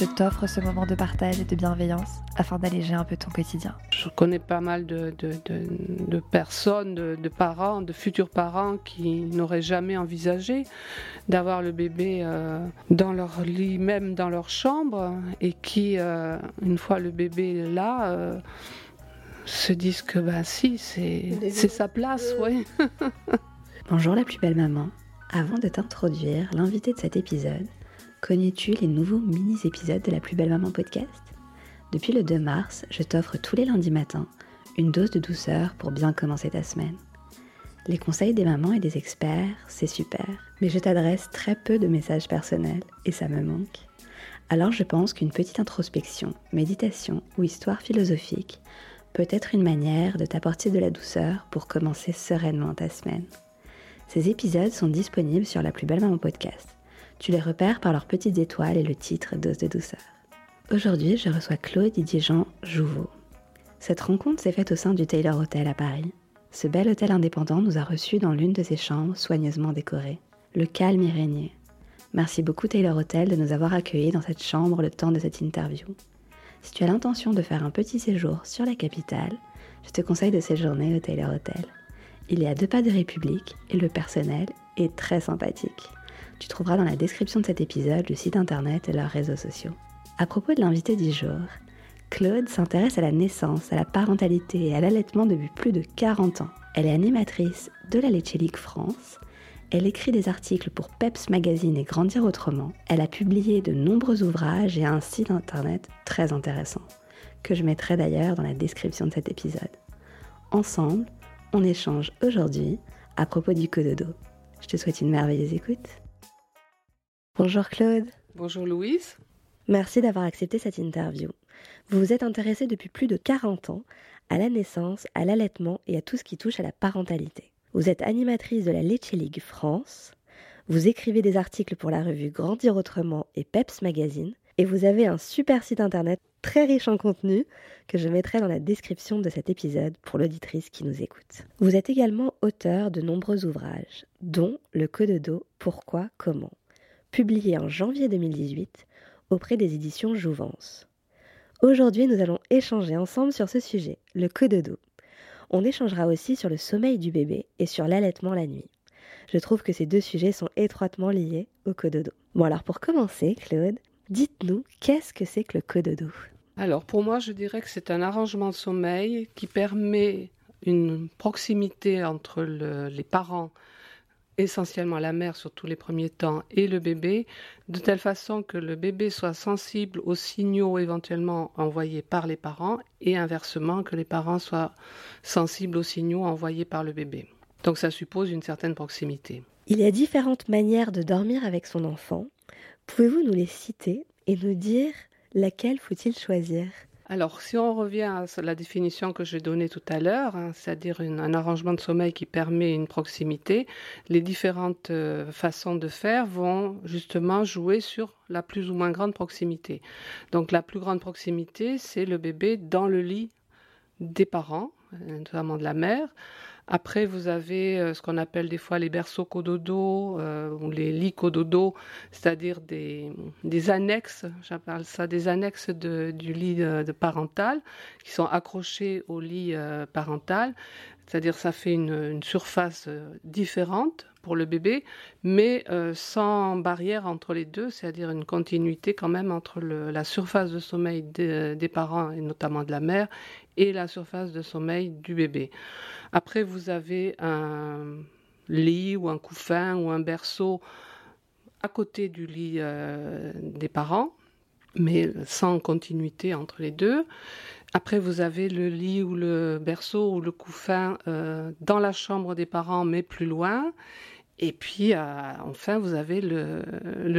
je t'offre ce moment de partage et de bienveillance afin d'alléger un peu ton quotidien. Je connais pas mal de, de, de, de personnes, de, parents, de futurs parents qui n'auraient jamais envisagé d'avoir le bébé euh, dans leur lit, même dans leur chambre, et qui, euh, une fois le bébé là, euh, se disent que bah si, c'est sa place, oui. Bonjour la plus belle maman. Avant de t'introduire l'invité de cet épisode, Connais-tu les nouveaux mini-épisodes de la plus belle maman podcast? Depuis le 2 mars, je t'offre tous les lundis matins une dose de douceur pour bien commencer ta semaine. Les conseils des mamans et des experts, c'est super, mais je t'adresse très peu de messages personnels et ça me manque. Alors je pense qu'une petite introspection, méditation ou histoire philosophique peut être une manière de t'apporter de la douceur pour commencer sereinement ta semaine. Ces épisodes sont disponibles sur la plus belle maman podcast tu les repères par leurs petites étoiles et le titre Dose de douceur. Aujourd'hui, je reçois Claude Didier-Jean Jouveau. Cette rencontre s'est faite au sein du Taylor Hotel à Paris. Ce bel hôtel indépendant nous a reçus dans l'une de ses chambres soigneusement décorées. Le calme y régnait. Merci beaucoup Taylor Hotel de nous avoir accueillis dans cette chambre le temps de cette interview. Si tu as l'intention de faire un petit séjour sur la capitale, je te conseille de séjourner au Taylor Hotel. Il est à deux pas de République et le personnel est très sympathique. Tu trouveras dans la description de cet épisode le site internet et leurs réseaux sociaux. À propos de l'invité du jour, Claude s'intéresse à la naissance, à la parentalité et à l'allaitement depuis plus de 40 ans. Elle est animatrice de la Leche France. Elle écrit des articles pour Peps Magazine et Grandir Autrement. Elle a publié de nombreux ouvrages et un site internet très intéressant, que je mettrai d'ailleurs dans la description de cet épisode. Ensemble, on échange aujourd'hui à propos du cododo. Je te souhaite une merveilleuse écoute. Bonjour Claude. Bonjour Louise. Merci d'avoir accepté cette interview. Vous vous êtes intéressée depuis plus de 40 ans à la naissance, à l'allaitement et à tout ce qui touche à la parentalité. Vous êtes animatrice de la Leche League France. Vous écrivez des articles pour la revue Grandir Autrement et Peps Magazine. Et vous avez un super site internet très riche en contenu que je mettrai dans la description de cet épisode pour l'auditrice qui nous écoute. Vous êtes également auteur de nombreux ouvrages, dont Le Code de dos, Pourquoi, Comment publié en janvier 2018 auprès des éditions Jouvence. Aujourd'hui, nous allons échanger ensemble sur ce sujet, le cododo. On échangera aussi sur le sommeil du bébé et sur l'allaitement la nuit. Je trouve que ces deux sujets sont étroitement liés au cododo. Bon alors pour commencer, Claude, dites-nous qu'est-ce que c'est que le cododo Alors pour moi, je dirais que c'est un arrangement de sommeil qui permet une proximité entre les parents essentiellement la mère sur tous les premiers temps et le bébé, de telle façon que le bébé soit sensible aux signaux éventuellement envoyés par les parents et inversement que les parents soient sensibles aux signaux envoyés par le bébé. Donc ça suppose une certaine proximité. Il y a différentes manières de dormir avec son enfant. Pouvez-vous nous les citer et nous dire laquelle faut-il choisir? Alors, si on revient à la définition que j'ai donnée tout à l'heure, hein, c'est-à-dire un arrangement de sommeil qui permet une proximité, les différentes euh, façons de faire vont justement jouer sur la plus ou moins grande proximité. Donc, la plus grande proximité, c'est le bébé dans le lit des parents, euh, notamment de la mère, après, vous avez euh, ce qu'on appelle des fois les berceaux cododo euh, ou les lits cododo, c'est-à-dire des, annexes, j'appelle ça des annexes du lit euh, parental, qui sont accrochés au lit parental. C'est-à-dire ça fait une, surface différente pour le bébé, mais sans barrière entre les deux, c'est-à-dire une continuité quand même entre la surface de sommeil des parents et notamment de la mère et la surface de sommeil du bébé. Après, vous avez un lit ou un couffin ou un berceau à côté du lit euh, des parents, mais sans continuité entre les deux. Après, vous avez le lit ou le berceau ou le couffin euh, dans la chambre des parents, mais plus loin. Et puis, enfin, vous avez le,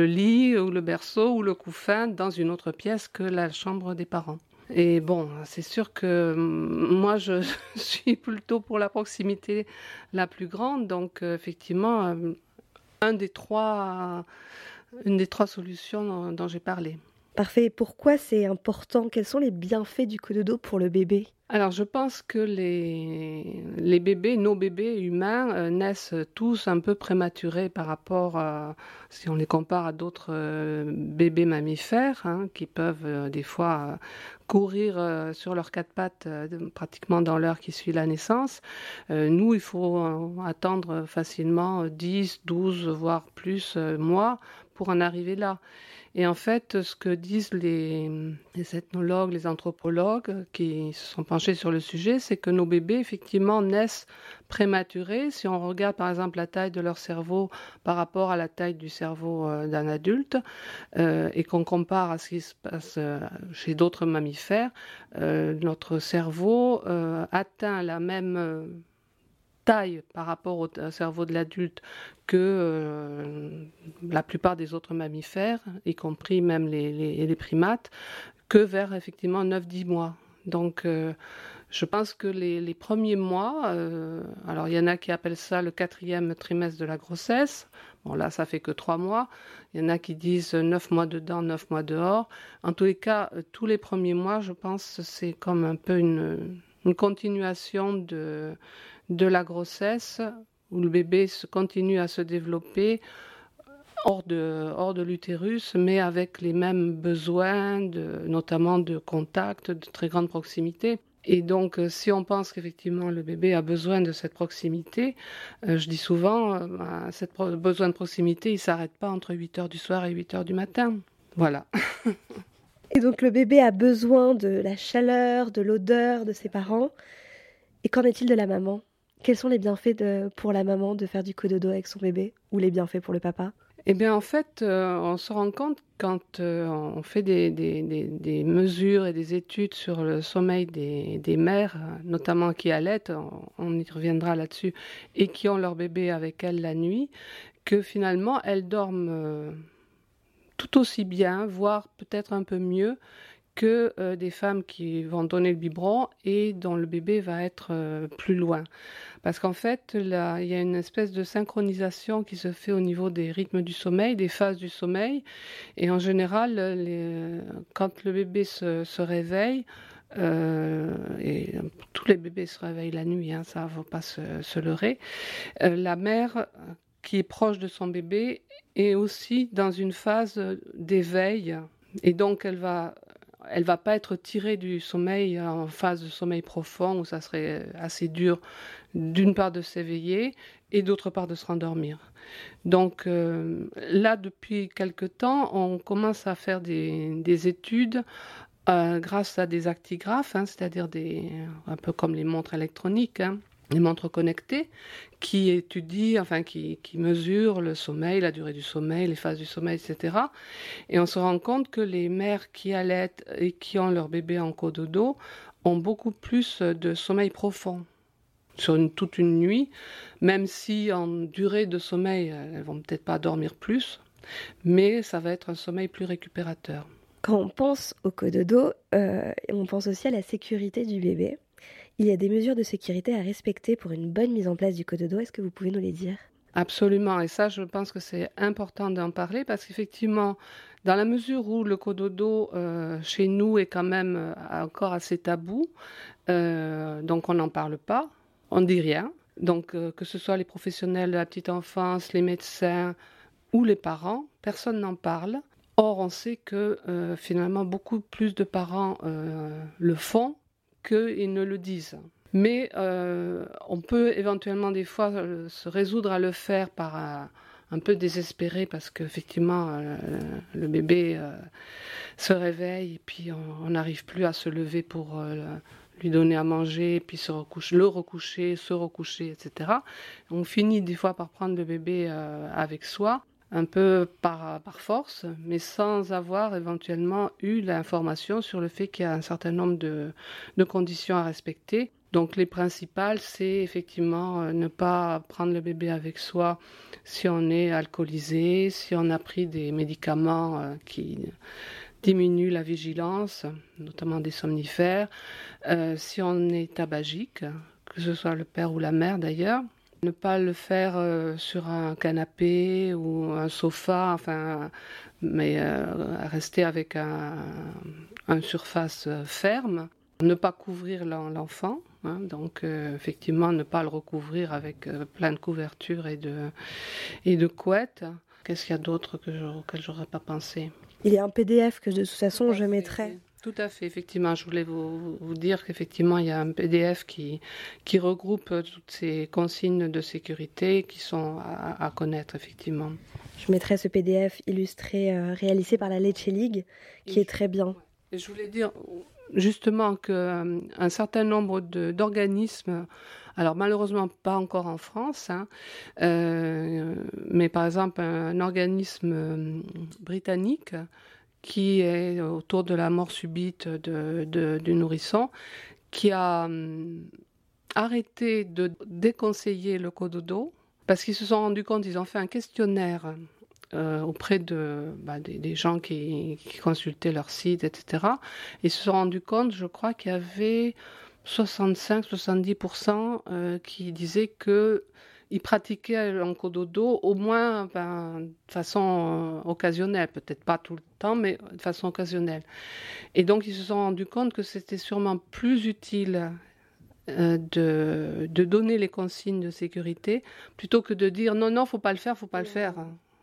lit ou le berceau ou le couffin dans une autre pièce que la chambre des parents. Et bon, c'est sûr que moi, je suis plutôt pour la proximité la plus grande. Donc, effectivement, des trois, une des trois solutions dont j'ai parlé. Parfait. pourquoi c'est important? Quels sont les bienfaits du cododo pour le bébé? Alors, je pense que les, les bébés, nos bébés humains, euh, naissent tous un peu prématurés par rapport si on les compare à d'autres euh, bébés mammifères, hein, qui peuvent euh, des fois courir sur leurs quatre pattes pratiquement dans l'heure qui suit la naissance. nous, il faut attendre facilement 10, 12, voire plus mois pour en arriver là. Et en fait, ce que disent les, ethnologues, les anthropologues qui se sont penchés sur le sujet, c'est que nos bébés, effectivement, naissent prématurés. Si on regarde, par exemple, la taille de leur cerveau par rapport à la taille du cerveau euh, d'un adulte, euh, et qu'on compare à ce qui se passe euh, chez d'autres mammifères, notre cerveau atteint la même taille par rapport au cerveau de l'adulte que euh, la plupart des autres mammifères, y compris même les, primates, que vers effectivement 9-10 mois. Donc euh, je pense que les, premiers mois, euh, alors il y en a qui appellent ça le quatrième trimestre de la grossesse. Bon là, ça fait que trois mois. Il y en a qui disent neuf mois dedans, neuf mois dehors. En tous les cas, tous les premiers mois, je pense, c'est comme un peu une continuation de, de la grossesse où le bébé continue à se développer hors de, hors de l'utérus, mais avec les mêmes besoins, notamment de contact, de très grande proximité. Et donc, euh, si on pense qu'effectivement le bébé a besoin de cette proximité, euh, je dis souvent, euh, cette besoin de proximité, il ne s'arrête pas entre 8 heures du soir et 8 heures du matin. Voilà. et donc, le bébé a besoin de la chaleur, de l'odeur de ses parents. Et qu'en est-il de la maman? Quels sont les bienfaits pour la maman de faire du cododo avec son bébé ou les bienfaits pour le papa? Eh bien, en fait, euh, on se rend compte quand euh, on fait des, mesures et des études sur le sommeil des, mères, notamment qui allaitent, on, y reviendra là-dessus, et qui ont leur bébé avec elles la nuit, que finalement, elles dorment euh, tout aussi bien, voire peut-être un peu mieux que euh, des femmes qui vont donner le biberon et dont le bébé va être euh, plus loin. Parce qu'en fait, là, il y a une espèce de synchronisation qui se fait au niveau des rythmes du sommeil, des phases du sommeil. Et en général, quand le bébé se, réveille, euh, et tous les bébés se réveillent la nuit, hein, ça ne faut pas se, se leurrer, la mère qui est proche de son bébé est aussi dans une phase d'éveil. Et donc, elle va elle va pas être tirée du sommeil en phase de sommeil profond où ça serait assez dur d'une part de s'éveiller et d'autre part de se rendormir. Donc euh, là, depuis quelque temps, on commence à faire des, études euh, grâce à des actigraphes, hein, c'est-à-dire des un peu comme les montres électroniques. Hein, les montres connectées qui étudient, enfin qui, qui, mesurent le sommeil, la durée du sommeil, les phases du sommeil, etc. Et on se rend compte que les mères qui allaitent et qui ont leur bébé en cododo ont beaucoup plus de sommeil profond sur toute une nuit, même si en durée de sommeil, elles vont peut-être pas dormir plus, mais ça va être un sommeil plus récupérateur. Quand on pense au cododo, euh, on pense aussi à la sécurité du bébé. Il y a des mesures de sécurité à respecter pour une bonne mise en place du cododo. Est-ce que vous pouvez nous les dire? Absolument, et ça, je pense que c'est important d'en parler parce qu'effectivement, dans la mesure où le cododo euh, chez nous est quand même euh, encore assez tabou, euh, donc on n'en parle pas, on ne dit rien. Donc que ce soit les professionnels de la petite enfance, les médecins ou les parents, personne n'en parle. Or, on sait que finalement beaucoup plus de parents le font qu'ils ne le disent. Mais euh, on peut éventuellement des fois euh, se résoudre à le faire par un, peu désespéré parce qu'effectivement euh, le bébé se réveille et puis on n'arrive plus à se lever pour lui donner à manger, puis se le recoucher, se recoucher, etc. On finit des fois par prendre le bébé avec soi un peu par, force, mais sans avoir éventuellement eu l'information sur le fait qu'il y a un certain nombre de, de, conditions à respecter. Donc les principales, c'est effectivement euh, ne pas prendre le bébé avec soi si on est alcoolisé, si on a pris des médicaments euh, qui diminuent la vigilance, notamment des somnifères, euh, si on est tabagique, que ce soit le père ou la mère d'ailleurs. Ne pas le faire sur un canapé ou un sofa, enfin, mais rester avec un, une surface ferme. Ne pas couvrir l'enfant, hein, donc euh, effectivement ne pas le recouvrir avec euh, plein de couvertures et de, et de couettes. Qu'est-ce qu'il y a d'autre que auquel j'aurais pas pensé? Il y a un PDF que de toute façon je mettrai. Tout à fait, effectivement. Je voulais vous, vous dire qu'effectivement, il y a un PDF qui, qui regroupe toutes ces consignes de sécurité qui sont à, connaître, effectivement. Je mettrai ce PDF illustré, euh, réalisé par la Lecce League, qui est très bien. Je voulais dire, justement qu'un euh, certain nombre d'organismes, alors malheureusement pas encore en France, hein, euh, mais par exemple un, organisme euh, britannique qui est autour de la mort subite de, du nourrisson, qui a arrêté de déconseiller le cododo parce qu'ils se sont rendus compte, ils ont fait un questionnaire euh, auprès de, bah, des, gens qui, consultaient leur site, etc. Ils se sont rendus compte, je crois, qu'il y avait 65-70% euh, qui disaient que ils pratiquaient l'encododo au moins ben, de façon euh, occasionnelle, peut-être pas tout le temps, mais de façon occasionnelle. Et donc ils se sont rendus compte que c'était sûrement plus utile de, de, donner les consignes de sécurité plutôt que de dire non, non, faut pas le faire, faut pas le faire.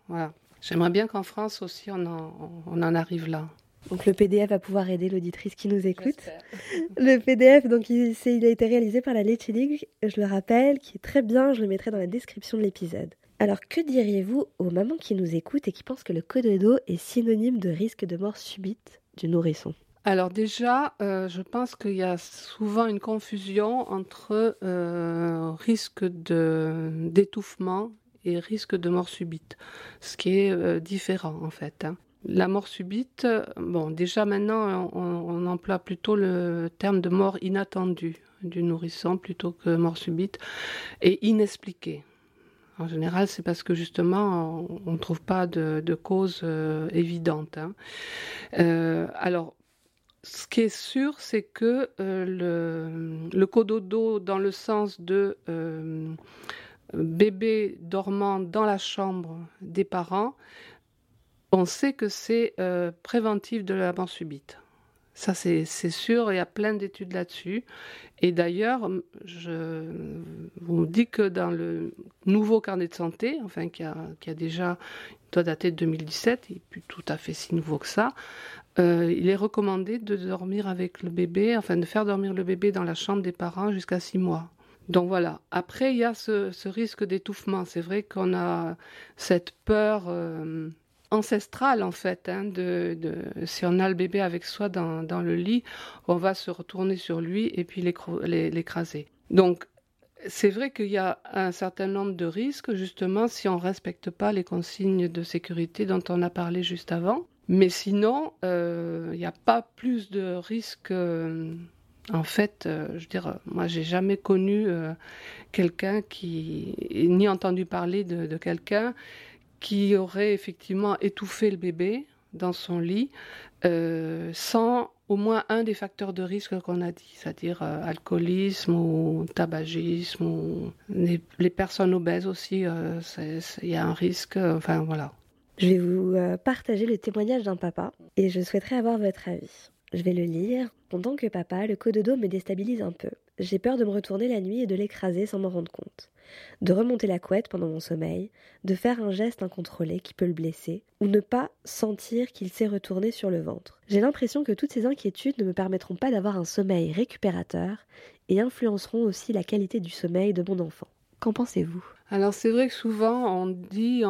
Voilà. J'aimerais bien qu'en France aussi on en, arrive là. Donc le PDF va pouvoir aider l'auditrice qui nous écoute. Le PDF, donc il, il, a été réalisé par la Lecce League, je le rappelle, qui est très bien, je le mettrai dans la description de l'épisode. Alors que diriez-vous aux mamans qui nous écoutent et qui pensent que le cododo est synonyme de risque de mort subite du nourrisson? Alors déjà, euh, je pense qu'il y a souvent une confusion entre euh, risque d'étouffement et risque de mort subite, ce qui est euh, différent en fait. Hein. La mort subite, bon, déjà maintenant, on, emploie plutôt le terme de mort inattendue du nourrisson plutôt que mort subite et inexpliquée. En général, c'est parce que justement, on ne trouve pas de, cause euh, évidente. Hein. Euh, alors, ce qui est sûr, c'est que le, le cododo, dans le sens de bébé dormant dans la chambre des parents, on sait que c'est euh, préventif de la mort subite. Ça, c'est sûr, il y a plein d'études là-dessus. Et d'ailleurs, je vous dis que dans le nouveau carnet de santé, enfin, qui a, déjà, doit dater de 2017, il n'est plus tout à fait si nouveau que ça, euh, il est recommandé de dormir avec le bébé, enfin, de faire dormir le bébé dans la chambre des parents jusqu'à six mois. Donc voilà. Après, il y a ce, risque d'étouffement. C'est vrai qu'on a cette peur euh, ancestrale, en fait, hein, de, si on a le bébé avec soi dans, le lit, on va se retourner sur lui et puis l'écraser. Donc, c'est vrai qu'il y a un certain nombre de risques, justement, si on ne respecte pas les consignes de sécurité dont on a parlé juste avant. Mais sinon, euh, il n'y a pas plus de risques. Euh, en fait, euh, je veux dire, moi, j'ai jamais connu quelqu'un qui, ni entendu parler de, quelqu'un qui aurait effectivement étouffé le bébé dans son lit euh, sans au moins un des facteurs de risque qu'on a dit, c'est-à-dire alcoolisme ou tabagisme ou les, personnes obèses aussi, il y a un risque, enfin voilà. Je vais vous partager le témoignage d'un papa et je souhaiterais avoir votre avis. Je vais le lire. En tant que papa, le cododo me déstabilise un peu. J'ai peur de me retourner la nuit et de l'écraser sans m'en rendre compte. De remonter la couette pendant mon sommeil, de faire un geste incontrôlé qui peut le blesser, ou ne pas sentir qu'il s'est retourné sur le ventre. J'ai l'impression que toutes ces inquiétudes ne me permettront pas d'avoir un sommeil récupérateur et influenceront aussi la qualité du sommeil de mon enfant. Qu'en pensez-vous? Alors c'est vrai que souvent on dit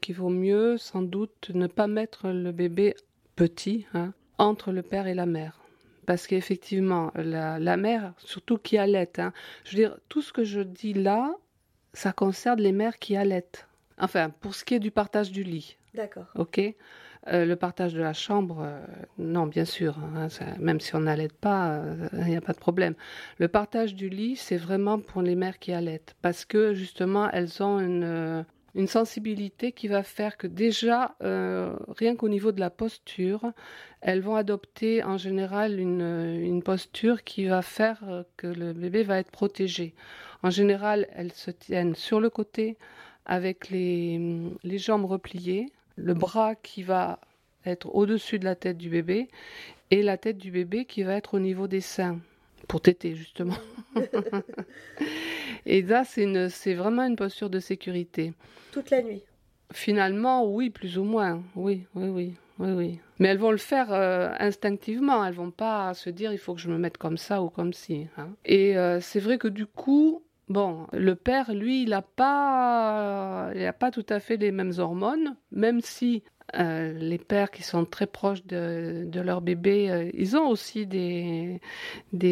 qu'il vaut mieux sans doute ne pas mettre le bébé petit, hein, entre le père et la mère. Parce qu'effectivement, la, mère, surtout qui allait, hein, je veux dire, tout ce que je dis là, ça concerne les mères qui allaitent. Enfin, pour ce qui est du partage du lit. D'accord. Ok? Euh, le partage de la chambre, euh, non, bien sûr. hein, ça- même si on n'allait pas, il n'y a pas de problème. Le partage du lit, c'est vraiment pour les mères qui allaitent, parce que justement, elles ont une, euh, une sensibilité qui va faire que déjà, euh, rien qu'au niveau de la posture, elles vont adopter en général une, une posture qui va faire euh, que le bébé va être protégé. En général, elles se tiennent sur le côté avec les, les jambes repliées, le bras qui va être au-dessus de la tête du bébé et la tête du bébé qui va être au niveau des seins pour téter justement. et là, c'est vraiment une posture de sécurité. Toute la nuit. Finalement, oui, plus ou moins. Oui, oui, oui. Oui, oui. Mais elles vont le faire euh, instinctivement. Elles vont pas se dire il faut que je me mette comme ça ou comme ci. hein. Et euh, c'est vrai que du coup, bon, le père, lui, il n'a pas, il a pas tout à fait les mêmes hormones, même si euh, les pères qui sont très proches de, leur bébé, euh, ils ont aussi des,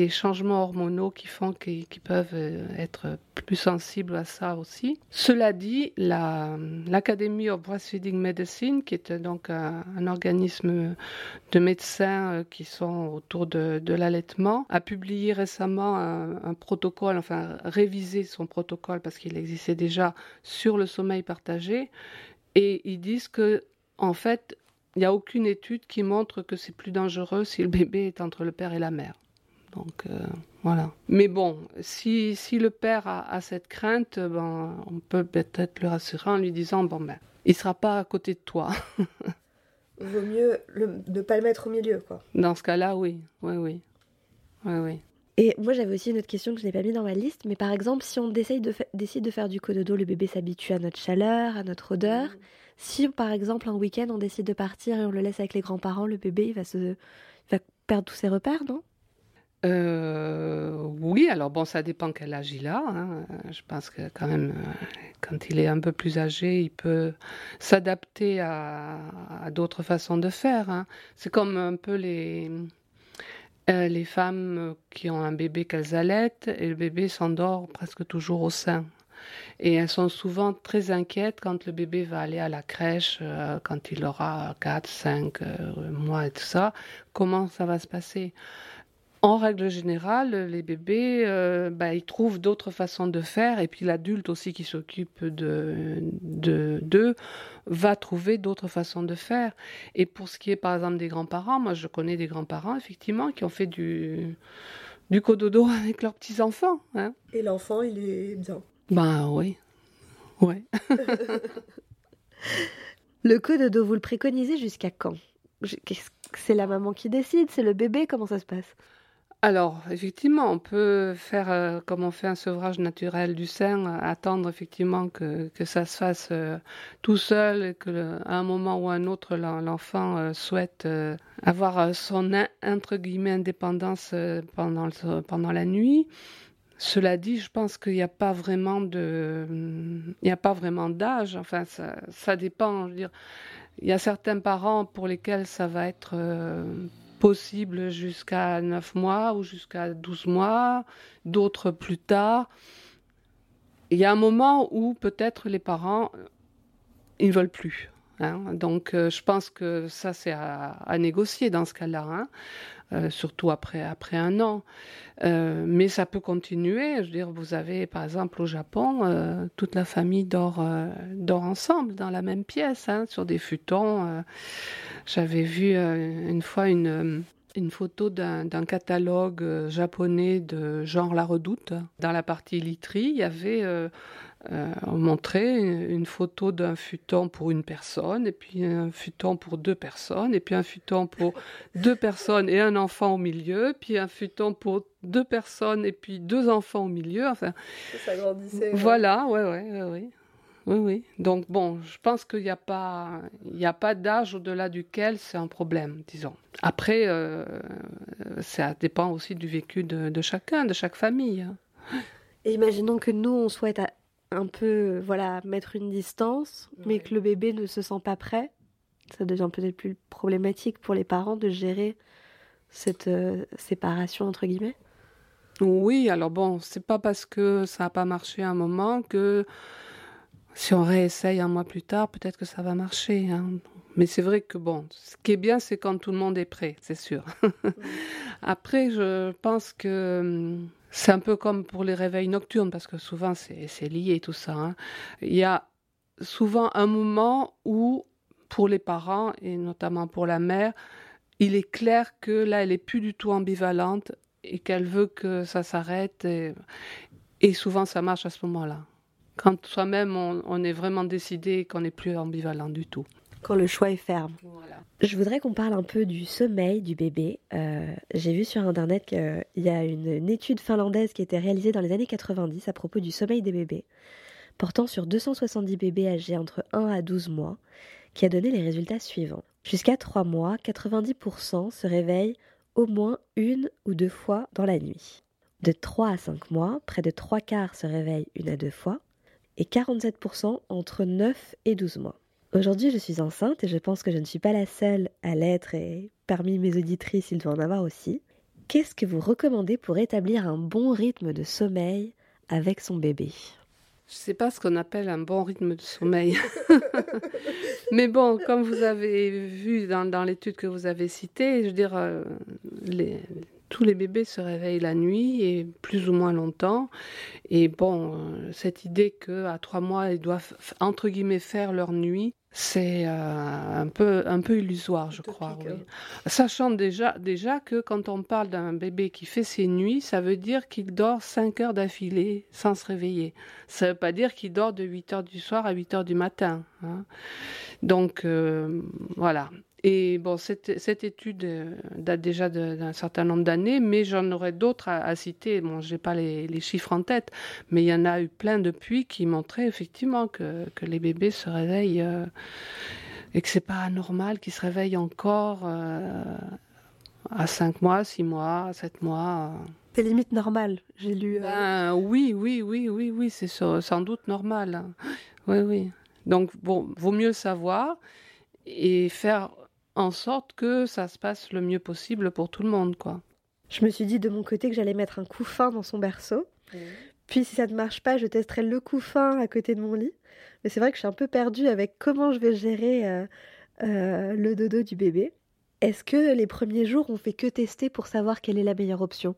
changements hormonaux qui font qu'ils peuvent euh, être plus sensibles à ça aussi. Cela dit, la- l'Academy of Breastfeeding Medicine, qui est donc un, organisme de médecins qui sont autour de, de l'allaitement, a publié récemment un, un protocole, enfin révisé son protocole parce qu'il existait déjà sur le sommeil partagé. Et ils disent que, en fait, il n'y a aucune étude qui montre que c'est plus dangereux si le bébé est entre le père et la mère. Donc euh, voilà. Mais bon, si, si le père a, a cette crainte, ben, on peut peut-être le rassurer en lui disant bon ben, il sera pas à côté de toi. Vaut mieux le- ne pas le mettre au milieu, quoi. Dans ce cas-là, oui, oui, oui, oui, oui. Et moi, j'avais aussi une autre question que je n'ai pas mis dans ma liste, mais par exemple, si on décide de, fa- décide de faire du cododo, le bébé s'habitue à notre chaleur, à notre odeur. Si, par exemple, un week-end, on décide de partir et on le laisse avec les grands-parents, le bébé, il va, se... va perdre tous ses repères, non? Euh, oui, alors bon, ça dépend quel âge il a. hein. Je pense que quand même, euh, quand il est un peu plus âgé, il peut s'adapter à, à d'autres façons de faire. hein. C'est comme un peu les, euh, les femmes qui ont un bébé qu'elles allaitent et le bébé s'endort presque toujours au sein. Et elles sont souvent très inquiètes quand le bébé va aller à la crèche, euh, quand il aura 4, 5 euh, mois et tout ça. Comment ça va se passer? En règle générale, les bébés, euh, bah, ils trouvent d'autres façons de faire, et puis l'adulte aussi qui s'occupe de de- d'eux va trouver d'autres façons de faire. Et pour ce qui est par exemple des grands-parents, moi je connais des grands-parents effectivement qui ont fait du du cododo avec leurs petits enfants. Hein. Et l'enfant, il est bien. Ben oui, ouais. Le cododo, vous le préconisez jusqu'à quand? C'est la maman qui décide, c'est le bébé, comment ça se passe? Alors, effectivement, on peut faire, euh, comme on fait un sevrage naturel du sein, euh, attendre effectivement que, que ça se fasse euh, tout seul et que le- à un moment ou à un autre, l'en- l'enfant souhaite avoir son in- entre guillemets indépendance pendant, le- pendant la nuit. Cela dit, je pense qu'il n'y a pas vraiment de, il n'y a pas vraiment d'âge. Enfin, ça, dépend. Il y a certains parents pour lesquels ça va être euh, possible jusqu'à 9 mois ou jusqu'à 12 mois, d'autres plus tard. Il y a un moment où peut-être les parents, ils ne veulent plus. hein. Donc euh, je pense que ça c'est à, à négocier dans ce cas-là, hein. Euh, surtout après, après un an. Euh, mais ça peut continuer. Je veux dire, vous avez par exemple au Japon, euh, toute la famille dort, dort ensemble dans la même pièce, hein, sur des futons. J'avais vu une fois une, une photo d'un catalogue japonais de genre La Redoute. Dans la partie literie, il y avait euh, on montrait une, une photo d'un futon pour une personne, et puis un futon pour deux personnes, et puis un futon pour deux personnes et un enfant au milieu, puis un futon pour deux personnes et puis deux enfants au milieu. Enfin, Ça grandissait. voilà, ouais, ouais, ouais, ouais. Oui, oui. Donc bon, je pense qu'il n'y a pas, il n'y a pas d'âge au-delà duquel c'est un problème, disons. Après, euh, ça dépend aussi du vécu de, de chacun, de chaque famille. hein. Et imaginons que nous, on souhaite à- un peu voilà, mettre une distance, mais que le bébé ne se sent pas prêt. Ça devient peut-être plus problématique pour les parents de gérer cette euh, séparation, entre guillemets. Oui, alors bon, c'est pas parce que ça n'a pas marché à un moment que si on réessaye un mois plus tard, peut-être que ça va marcher. Hein. Mais c'est vrai que bon, ce qui est bien, c'est quand tout le monde est prêt, c'est sûr. Après, je pense que hum, c'est un peu comme pour les réveils nocturnes, parce que souvent c'est lié tout ça. Hein. Il y a souvent un moment où, pour les parents, et notamment pour la mère, il est clair que là, elle est plus du tout ambivalente et qu'elle veut que ça s'arrête. Et, souvent, ça marche à ce moment-là. Quand soi-même, on, est vraiment décidé qu'on n'est plus ambivalent du tout. Quand le choix est ferme. Je voudrais qu'on parle un peu du sommeil du bébé. Euh, j'ai vu sur Internet qu'il y a une, une, étude finlandaise qui a été réalisée dans les années 90 à propos du sommeil des bébés, portant sur 270 bébés âgés entre 1 à 12 mois, qui a donné les résultats suivants. Jusqu'à 3 mois, 90% se réveillent au moins une ou deux fois dans la nuit. De 3 à 5 mois, près de 3 quarts se réveillent une à deux fois, et 47% entre 9 et 12 mois. Aujourd'hui, je suis enceinte et je pense que je ne suis pas la seule à l'être et parmi mes auditrices, il doit en avoir aussi. Qu'est-ce que vous recommandez pour établir un bon rythme de sommeil avec son bébé? Je ne sais pas ce qu'on appelle un bon rythme de sommeil. Mais bon, comme vous avez vu dans, l'étude que vous avez citée, je veux dire, euh, tous les bébés se réveillent la nuit et plus ou moins longtemps. Et bon, euh, cette idée qu'à trois mois, ils doivent, entre guillemets, faire leur nuit, c'est euh, un, peu, un peu illusoire, je crois. Oui. Hein. Sachant déjà, déjà que quand on parle d'un bébé qui fait ses nuits, ça veut dire qu'il dort 5 heures d'affilée sans se réveiller. Ça ne veut pas dire qu'il dort de 8 heures du soir à 8 heures du matin. Hein. Donc, euh, voilà. Et bon, cette, cette étude euh, date déjà d'un certain nombre d'années, mais j'en aurais d'autres à, citer. Bon, j'ai pas les, les, chiffres en tête, mais il y en a eu plein depuis qui montraient effectivement que, que les bébés se réveillent euh, et que c'est pas anormal qu'ils se réveillent encore euh, à 5 mois, 6 mois, 7 mois. C'est limite normal, j'ai lu. Ben, oui, oui, oui, oui, oui, c'est sans doute normal. Oui, oui. Donc, bon, vaut mieux savoir et faire en sorte que ça se passe le mieux possible pour tout le monde, quoi. Je me suis dit de mon côté que j'allais mettre un couffin dans son berceau. Puis si ça ne marche pas, je testerai le couffin à côté de mon lit. Mais c'est vrai que je suis un peu perdue avec comment je vais gérer euh, euh, le dodo du bébé. Est-ce que les premiers jours, on fait que tester pour savoir quelle est la meilleure option?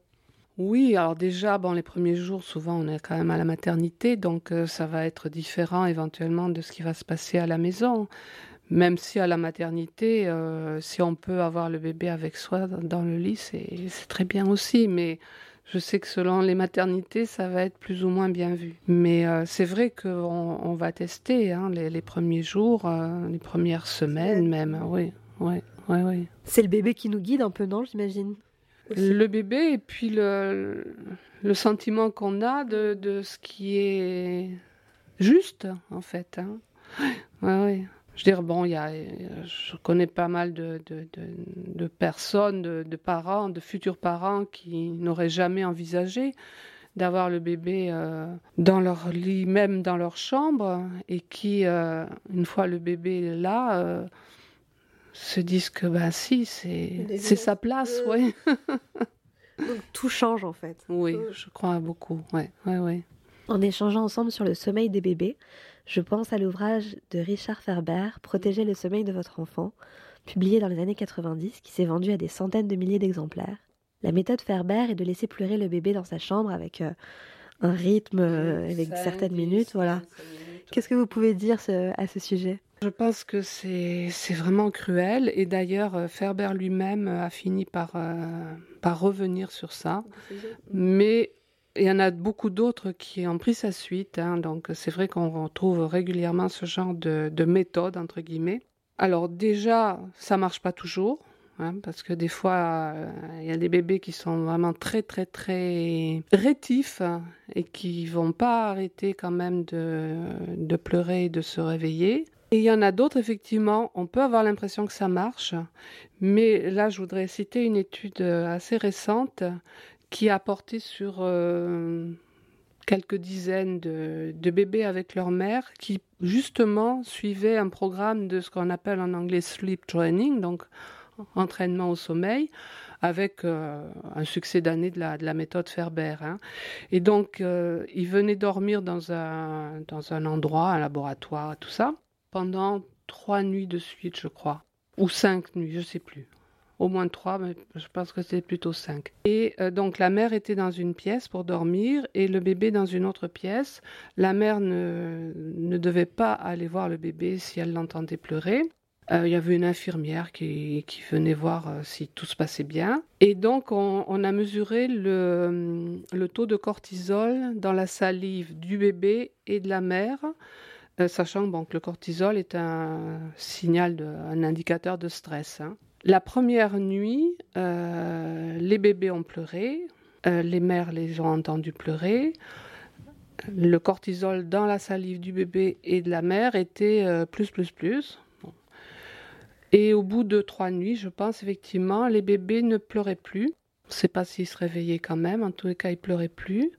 Oui, alors déjà, bon, les premiers jours, souvent, on est quand même à la maternité, donc euh, ça va être différent éventuellement de ce qui va se passer à la maison. Même si à la maternité, euh, si on peut avoir le bébé avec soi dans le lit, c'est très bien aussi. Mais je sais que selon les maternités, ça va être plus ou moins bien vu. Mais euh, c'est vrai qu'on on va tester hein, les, premiers jours, euh, les premières semaines même. Oui, oui, oui, oui. C'est le bébé qui nous guide un peu, non, j'imagine? Le bébé et puis le, le sentiment qu'on a de, de, ce qui est juste, en fait. Hein. Oui, oui. Je veux dire, bon, y a, je connais pas mal de, de, de, personnes, de, parents, de futurs parents qui n'auraient jamais envisagé d'avoir le bébé euh, dans leur lit, même dans leur chambre, et qui, euh, une fois le bébé là, euh, se disent que, ben si, c'est sa place, oui. Donc tout change en fait. Oui, je crois beaucoup, ouais, ouais, ouais. En échangeant ensemble sur le sommeil des bébés, je pense à l'ouvrage de Richard Ferber, Protéger le sommeil de votre enfant, publié dans les années 90, qui s'est vendu à des centaines de milliers d'exemplaires. La méthode Ferber est de laisser pleurer le bébé dans sa chambre avec euh, un rythme, euh, avec certaines minutes. Voilà. Qu'est-ce que vous pouvez dire à ce sujet? Je pense que c'est vraiment cruel et d'ailleurs euh, Ferber lui-même a fini par, par revenir sur ça. Mais il y en a beaucoup d'autres qui ont pris sa suite, hein, donc c'est vrai qu'on retrouve régulièrement ce genre de, méthode, entre guillemets. Alors déjà, ça marche pas toujours, hein, parce que des fois, euh, il y a des bébés qui sont vraiment très, très, très rétifs et qui vont pas arrêter quand même de, de pleurer et de se réveiller. Et il y en a d'autres, effectivement, on peut avoir l'impression que ça marche, mais là, je voudrais citer une étude assez récente qui a porté sur euh, quelques dizaines de, bébés avec leur mère qui justement suivaient un programme de ce qu'on appelle en anglais sleep training, donc entraînement au sommeil, avec un succès d'année de la, de la méthode Ferber. Hein. Et donc, il venait dormir dans un, dans un endroit, un laboratoire, tout ça, pendant trois nuits de suite, je crois, ou cinq nuits, je sais plus au moins trois, mais je pense que c'était plutôt cinq. Et euh, donc la mère était dans une pièce pour dormir et le bébé dans une autre pièce. La mère ne, ne devait pas aller voir le bébé si elle l'entendait pleurer. Euh, il y avait une infirmière qui, qui venait voir euh, si tout se passait bien. Et donc, on, on a mesuré le, le, taux de cortisol dans la salive du bébé et de la mère, sachant bon, que le cortisol est un signal, de, un indicateur de stress. Hein. La première nuit, euh, les bébés ont pleuré, euh, les mères les ont entendus pleurer. Le cortisol dans la salive du bébé et de la mère était euh, plus, plus, plus. Et au bout de trois nuits, je pense effectivement, les bébés ne pleuraient plus. On ne sait pas s'ils se réveillaient quand même, en tous les cas, ils pleuraient plus.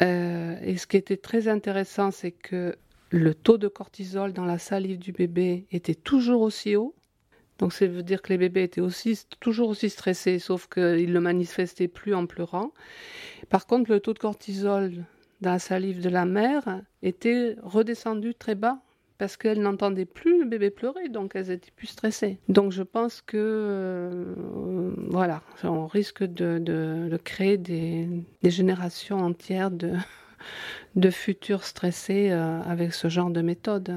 et ce qui était très intéressant, c'est que le taux de cortisol dans la salive du bébé était toujours aussi haut. Donc ça veut dire que les bébés étaient aussi toujours aussi stressés, sauf qu'ils ne le manifestaient plus en pleurant. Par contre, le taux de cortisol dans la salive de la mère était redescendu très bas parce qu'elles n'entendaient plus le bébé pleurer, donc elles étaient plus stressées. Donc je pense que euh, voilà, on risque de, créer des, générations entières de, de futurs stressés euh, avec ce genre de méthode.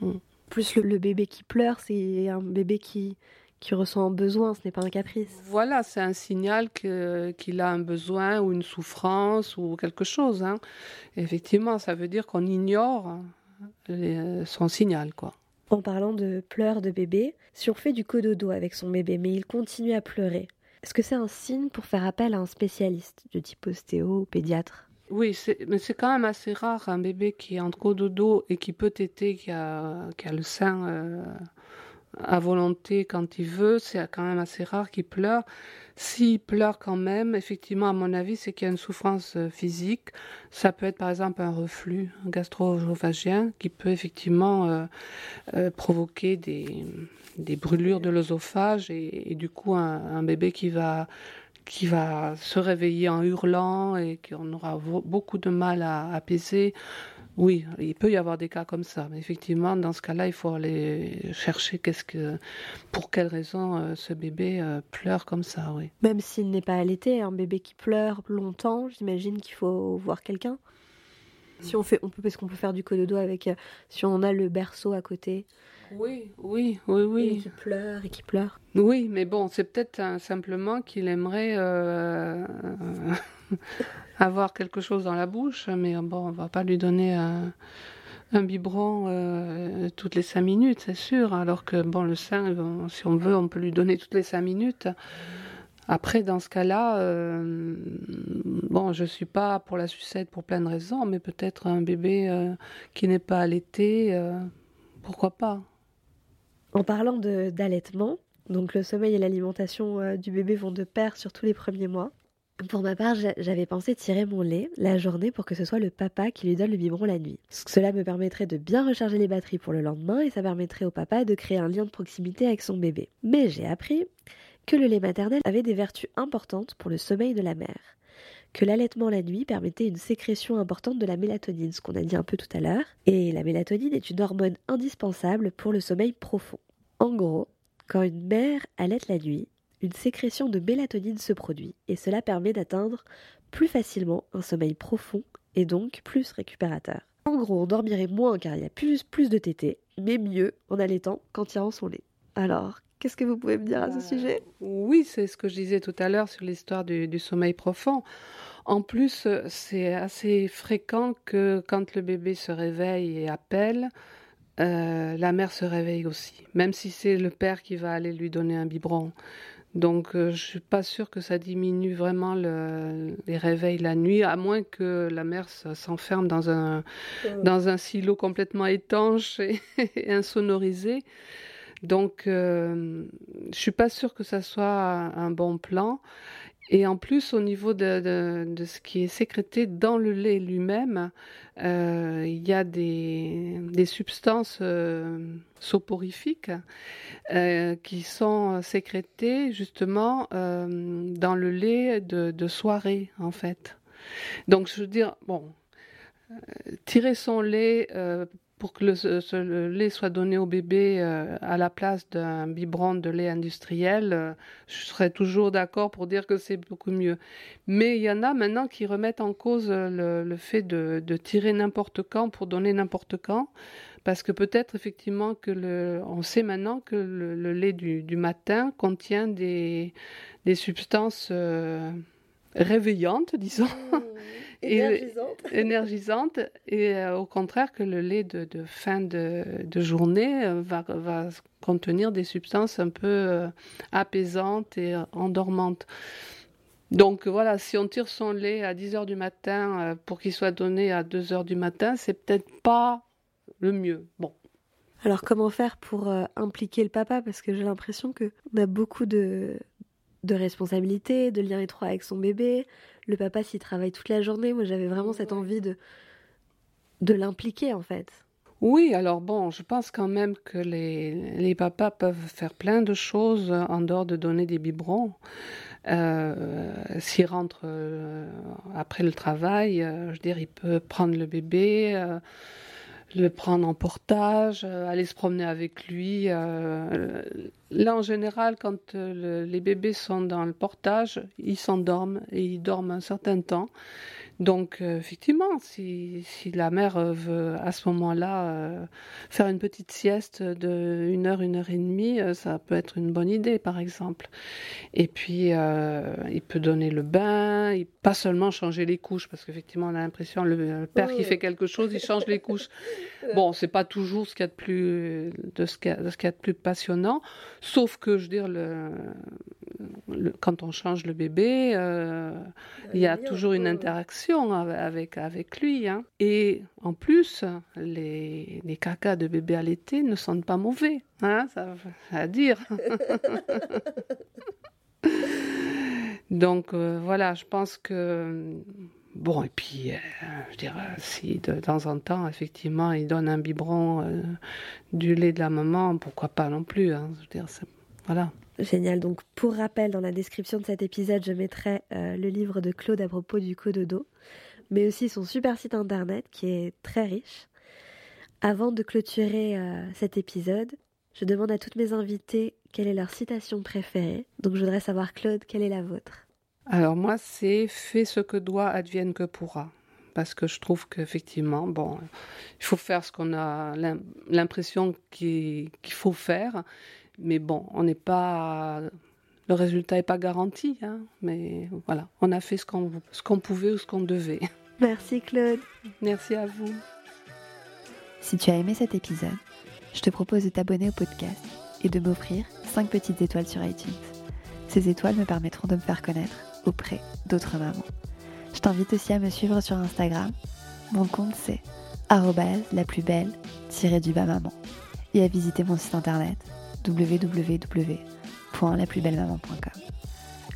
Mm. Plus le, bébé qui pleure, c'est un bébé qui, qui ressent un besoin, ce n'est pas un caprice. Voilà, c'est un signal qu'il a un besoin ou une souffrance ou quelque chose. Hein. Effectivement, ça veut dire qu'on ignore son signal. quoi. En parlant de pleurs de bébé, si on fait du cododo avec son bébé, mais il continue à pleurer, est-ce que c'est un signe pour faire appel à un spécialiste de type ostéo ou pédiatre? Oui, mais c'est quand même assez rare un bébé qui est en dodo et qui peut téter, qui a, qui a le sein euh, à volonté quand il veut. C'est quand même assez rare qu'il pleure. S'il pleure quand même, effectivement, à mon avis, c'est qu'il y a une souffrance euh, physique. Ça peut être par exemple un reflux gastro-œsophagien qui peut effectivement euh, provoquer des, des brûlures de l'œsophage et, du coup un bébé qui va qui va se réveiller en hurlant et qu'on aura beaucoup de mal à apaiser. Oui, il peut y avoir des cas comme ça, mais effectivement, dans ce cas-là, il faut aller chercher qu'est-ce que, pour quelle raison euh, ce bébé euh, pleure comme ça, oui. Même s'il n'est pas allaité, un bébé qui pleure longtemps, j'imagine qu'il faut voir quelqu'un. Si on fait, on peut, parce qu'on peut faire du cododo avec, euh, si on a le berceau à côté. Oui, oui, oui, oui. Et qui pleure et qui pleure. Oui, mais bon, c'est peut-être simplement qu'il aimerait euh, avoir quelque chose dans la bouche, mais bon, on va pas lui donner un, biberon euh, toutes les cinq minutes, c'est sûr. Alors que bon, le sein, si on veut, on peut lui donner toutes les cinq minutes. Après, dans ce cas-là, euh, bon, je suis pas pour la sucette pour plein de raisons, mais peut-être un bébé qui n'est pas allaité, pourquoi pas en parlant d'allaitement, donc le sommeil et l'alimentation euh, du bébé vont de pair sur tous les premiers mois. Pour ma part, j'avais pensé tirer mon lait la journée pour que ce soit le papa qui lui donne le biberon la nuit. Cela me permettrait de bien recharger les batteries pour le lendemain et ça permettrait au papa de créer un lien de proximité avec son bébé. Mais j'ai appris que le lait maternel avait des vertus importantes pour le sommeil de la mère que l'allaitement la nuit permettait une sécrétion importante de la mélatonine, ce qu'on a dit un peu tout à l'heure. Et la mélatonine est une hormone indispensable pour le sommeil profond. En gros, quand une mère allaite la nuit, une sécrétion de mélatonine se produit et cela permet d'atteindre plus facilement un sommeil profond et donc plus récupérateur. En gros, on dormirait moins car il y a plus, plus de tétés, mais mieux en allaitant qu'en tirant son lait. Alors, Qu'est-ce que vous pouvez me dire à ce euh, sujet? Oui, c'est ce que je disais tout à l'heure sur l'histoire du, sommeil profond. En plus, c'est assez fréquent que quand le bébé se réveille et appelle, euh, la mère se réveille aussi, même si c'est le père qui va aller lui donner un biberon. Donc, je euh, je suis pas sûre que ça diminue vraiment les réveils la nuit, à moins que la mère s'enferme dans un, dans un silo complètement étanche et insonorisé. Donc, euh, je suis pas sûre que ça soit un bon plan. Et en plus, au niveau de, de, ce qui est sécrété dans le lait lui-même, euh, il y a des, des substances euh, soporifiques euh, qui sont sécrétées justement dans le lait de, de, soirée, en fait. Donc, je veux dire, bon, tirer son lait pour que le, lait soit donné au bébé euh, à la place d'un biberon de lait industriel, euh, je serais toujours d'accord pour dire que c'est beaucoup mieux. Mais il y en a maintenant qui remettent en cause le, fait de, tirer n'importe quand pour donner n'importe quand, parce que peut-être effectivement que on sait maintenant que le, lait du, matin contient des, des substances euh, réveillantes, disons. Mmh. Énergisante. Et, énergisante. Et euh, au contraire que le lait de, fin de, journée euh, va, va, contenir des substances un peu euh, apaisantes et endormantes. Donc voilà, si on tire son lait à 10 heures du matin pour qu'il soit donné à 2 heures du matin, c'est peut-être pas le mieux. Bon. Alors comment faire pour impliquer le papa? Parce que j'ai l'impression qu'on a beaucoup de, de responsabilités, de liens étroits avec son bébé. Le papa s'y travaille toute la journée. Moi, j'avais vraiment cette envie de, de l'impliquer, en fait. Oui, alors bon, je pense quand même que les, les papas peuvent faire plein de choses en dehors de donner des biberons. Euh, S'il rentre euh, après le travail, euh, je veux dire, il peut prendre le bébé, euh, le prendre en portage, euh, aller se promener avec lui. Euh, là, en général, quand euh, les bébés sont dans le portage, ils s'endorment et ils dorment un certain temps. Donc, euh, effectivement, si, si, la mère euh, veut à ce moment-là euh, faire une petite sieste de une heure, une heure et demie, euh, ça peut être une bonne idée, par exemple. Et puis, il peut donner le bain, il, pas seulement changer les couches, parce qu'effectivement, on a l'impression le, le père qui fait quelque chose, il change les couches. Bon, c'est pas toujours ce qu'il y a de plus de ce qu'il y, a, ce qu'il y a de plus passionnant, sauf que, je veux dire, le, le quand on change le bébé, il y a toujours une interaction avec, avec lui. Hein. Et en plus, les, les cacas de bébé à l'été ne sentent pas mauvais. Hein, ça à dire. Donc euh, voilà, je pense que. Bon, et puis, euh, je dirais, si de temps en temps, effectivement, il donne un biberon euh, du lait de la maman, pourquoi pas non plus. Hein, je veux dire, voilà. Génial. Donc, pour rappel, dans la description de cet épisode, je mettrai euh, le livre de Claude à propos du cododo, mais aussi son super site internet qui est très riche. Avant de clôturer euh, cet épisode, je demande à toutes mes invitées quelle est leur citation préférée. Donc, je voudrais savoir, Claude, quelle est la vôtre? Alors, moi, c'est Fais ce que doit, advienne que pourra parce que je trouve qu'effectivement, bon, il faut faire ce qu'on a l'impression qu'il qu faut faire, mais bon, on n'est pas. Le résultat n'est pas garanti, hein, mais voilà, on a fait ce qu'on ce qu'on pouvait ou ce qu'on devait. Merci Claude. Merci à vous. Si tu as aimé cet épisode, je te propose de t'abonner au podcast et de m'offrir 5 petites étoiles sur iTunes. Ces étoiles me permettront de me faire connaître auprès d'autres mamans. Je t'invite aussi à me suivre sur Instagram. Mon compte c'est la plus belle du bas maman et à visiter mon site internet www.laplusbellemaman.com.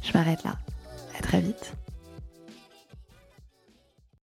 Je m'arrête là. À très vite.